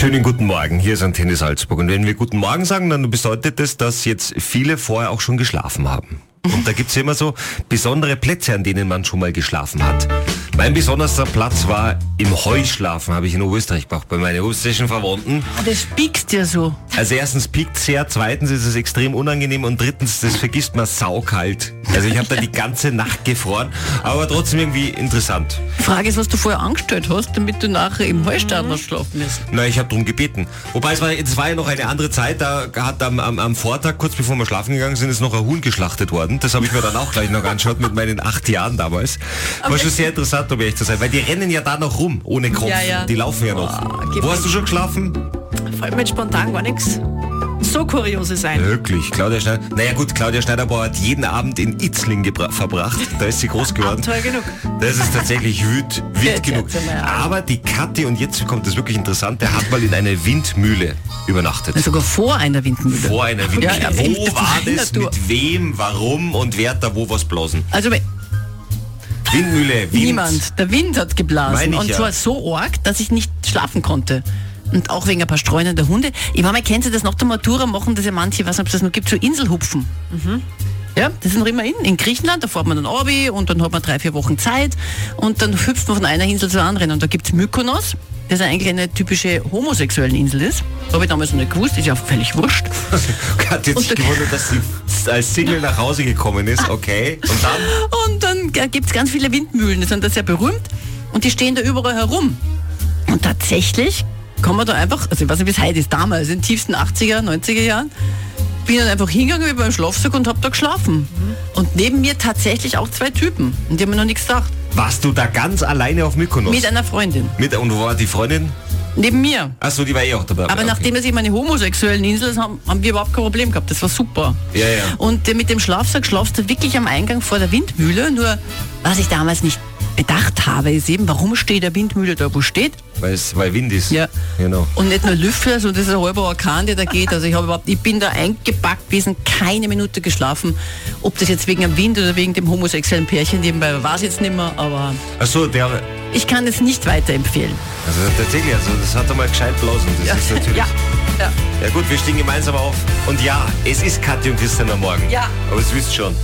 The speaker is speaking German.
Schönen guten Morgen, hier ist Antenne Salzburg. Und wenn wir guten Morgen sagen, dann bedeutet das, dass jetzt viele vorher auch schon geschlafen haben. Und da gibt's immer so besondere Plätze, an denen man schon mal geschlafen hat. Mein besonderster Platz war im Heuschlafen, habe ich in Österreich gemacht, bei meinen österreichischen Verwandten. Ah, Das piekst ja so. Also erstens piekt sehr, zweitens ist es extrem unangenehm und drittens, das vergisst man saukalt. Also ich habe da die ganze Nacht gefroren, aber trotzdem irgendwie interessant. Die Frage ist, was du vorher angestellt hast, damit du nachher im Heustadler schlafen musst. Na, ich habe drum gebeten. Wobei es war, es war ja noch eine andere Zeit, da hat am, am, am Vortag, kurz bevor wir schlafen gegangen sind, ist noch ein Huhn geschlachtet worden. Das habe ich mir dann auch gleich noch angeschaut mit meinen acht Jahren damals. War schon sehr interessant, um ehrlich zu sein, weil die rennen ja da noch rum, ohne Kopf. Ja, ja. Die laufen ja noch. Boah, gib Wo hast du schon geschlafen? Fällt mir jetzt spontan gar nichts so Kurioses ein. Wirklich, Claudia Schneider. Naja gut, Claudia Schneiderbauer hat jeden Abend in Itzling verbracht. Da ist sie groß geworden. Abenteuer genug. Das ist tatsächlich wüt, wild Jetzt genug. Aber die Kathi, und jetzt kommt das wirklich Interessante, hat mal in einer Windmühle übernachtet. Sogar vor einer Windmühle. Vor einer Windmühle. Ja, ja, wo war das, der mit wem, warum und wer hat da wo was blasen? Also Windmühle, Wind. niemand. Der Wind hat geblasen. Und ja. zwar so arg, dass ich nicht schlafen konnte. Und auch wegen ein paar streunender Hunde. Ich meine, kennt ihr das nach der Matura, machen das ja manche, nicht, ob es das noch gibt, so Inselhupfen. Ja, das ist noch immer in, in Griechenland, da fährt man dann Orbi und dann hat man drei, vier Wochen Zeit und dann hüpft man von einer Insel zur anderen. Und da gibt's Mykonos, das eigentlich eine typische homosexuellen Insel ist. Habe ich damals noch nicht gewusst, ist ja völlig wurscht. Hat jetzt gewundert, dass sie als Single nach Hause gekommen ist. Okay. Und dann? Und dann gibt es ganz viele Windmühlen, die sind da sehr berühmt und die stehen da überall herum. Und tatsächlich kann man da einfach, also ich weiß nicht, wie es heute ist, damals, in den tiefsten 80er, 90er Jahren, bin dann einfach hingegangen mit meinem Schlafsack und hab da geschlafen. Und neben mir tatsächlich auch zwei Typen. Und die haben mir noch nichts gesagt. Warst du da ganz alleine auf Mykonos? Mit einer Freundin. Mit, und wo war die Freundin? Neben mir. Achso, die war eh auch dabei. Aber okay. nachdem es eben eine homosexuellen Insel ist, haben, haben wir überhaupt kein Problem gehabt. Das war super. Ja, ja. Und äh, mit dem Schlafsack schlafst du wirklich am Eingang vor der Windmühle. Nur, was ich damals nicht bedacht habe, ist eben, warum steht der Windmühle da, wo steht? Weil es weil Wind ist. Ja. Genau. Und nicht nur Lüfter, sondern das ist ein halber Orkan, der da geht. Also ich habe überhaupt, ich bin da eingepackt gewesen, keine Minute geschlafen. Ob das jetzt wegen dem Wind oder wegen dem homosexuellen Pärchen nebenbei war es jetzt nicht mehr, aber Achso, der. ich kann es nicht weiterempfehlen. Also tatsächlich, also das hat er mal gescheit blasen. Das ist natürlich. ja, ja. Ja gut, wir stehen gemeinsam auf. Und ja, es ist Kathi und Christian am Morgen. Ja. Aber es wisst schon.